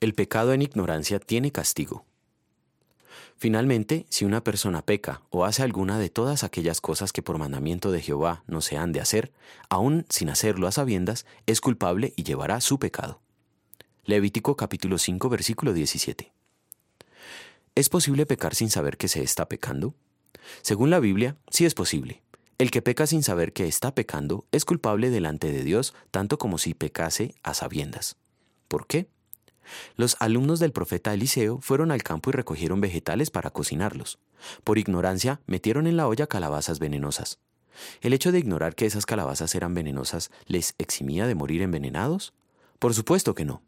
El pecado en ignorancia tiene castigo. Finalmente, si una persona peca o hace alguna de todas aquellas cosas que por mandamiento de Jehová no se han de hacer, aun sin hacerlo a sabiendas, es culpable y llevará su pecado. Levítico capítulo 5 versículo 17. ¿Es posible pecar sin saber que se está pecando? Según la Biblia, sí es posible. El que peca sin saber que está pecando es culpable delante de Dios tanto como si pecase a sabiendas. ¿Por qué? Los alumnos del profeta Eliseo fueron al campo y recogieron vegetales para cocinarlos. Por ignorancia, metieron en la olla calabazas venenosas. ¿El hecho de ignorar que esas calabazas eran venenosas les eximía de morir envenenados? Por supuesto que no.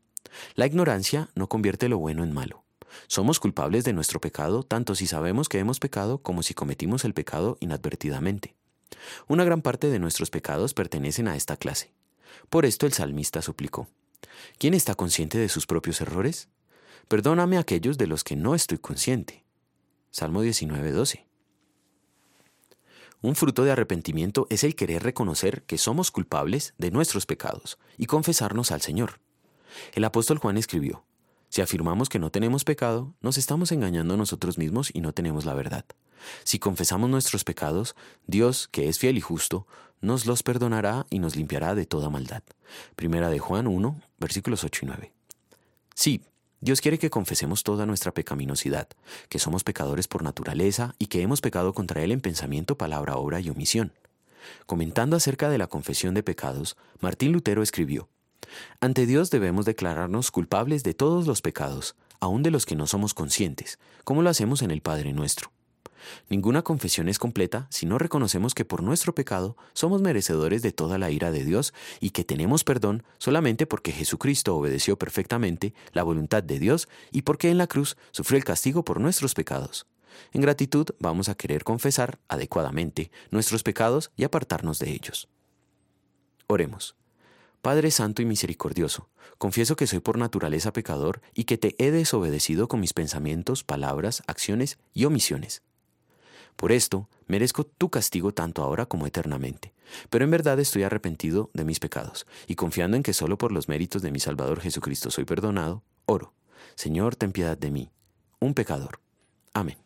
La ignorancia no convierte lo bueno en malo. Somos culpables de nuestro pecado tanto si sabemos que hemos pecado como si cometimos el pecado inadvertidamente. Una gran parte de nuestros pecados pertenecen a esta clase. Por esto el salmista suplicó, ¿Quién está consciente de sus propios errores? Perdóname aquellos de los que no estoy consciente. Salmo 19:12. Un fruto de arrepentimiento es el querer reconocer que somos culpables de nuestros pecados y confesarnos al Señor. El apóstol Juan escribió, Si afirmamos que no tenemos pecado, nos estamos engañando a nosotros mismos y no tenemos la verdad. Si confesamos nuestros pecados, Dios, que es fiel y justo, nos los perdonará y nos limpiará de toda maldad. Primera de Juan 1, versículos 8 y 9. Sí, Dios quiere que confesemos toda nuestra pecaminosidad, que somos pecadores por naturaleza y que hemos pecado contra Él en pensamiento, palabra, obra y omisión. Comentando acerca de la confesión de pecados, Martín Lutero escribió, Ante Dios debemos declararnos culpables de todos los pecados, aun de los que no somos conscientes, como lo hacemos en el Padre nuestro. Ninguna confesión es completa si no reconocemos que por nuestro pecado somos merecedores de toda la ira de Dios y que tenemos perdón solamente porque Jesucristo obedeció perfectamente la voluntad de Dios y porque en la cruz sufrió el castigo por nuestros pecados. En gratitud vamos a querer confesar adecuadamente nuestros pecados y apartarnos de ellos. Oremos. Padre Santo y Misericordioso, confieso que soy por naturaleza pecador y que te he desobedecido con mis pensamientos, palabras, acciones y omisiones. Por esto merezco tu castigo tanto ahora como eternamente. Pero en verdad estoy arrepentido de mis pecados, y confiando en que solo por los méritos de mi Salvador Jesucristo soy perdonado, oro. Señor, ten piedad de mí, un pecador. Amén.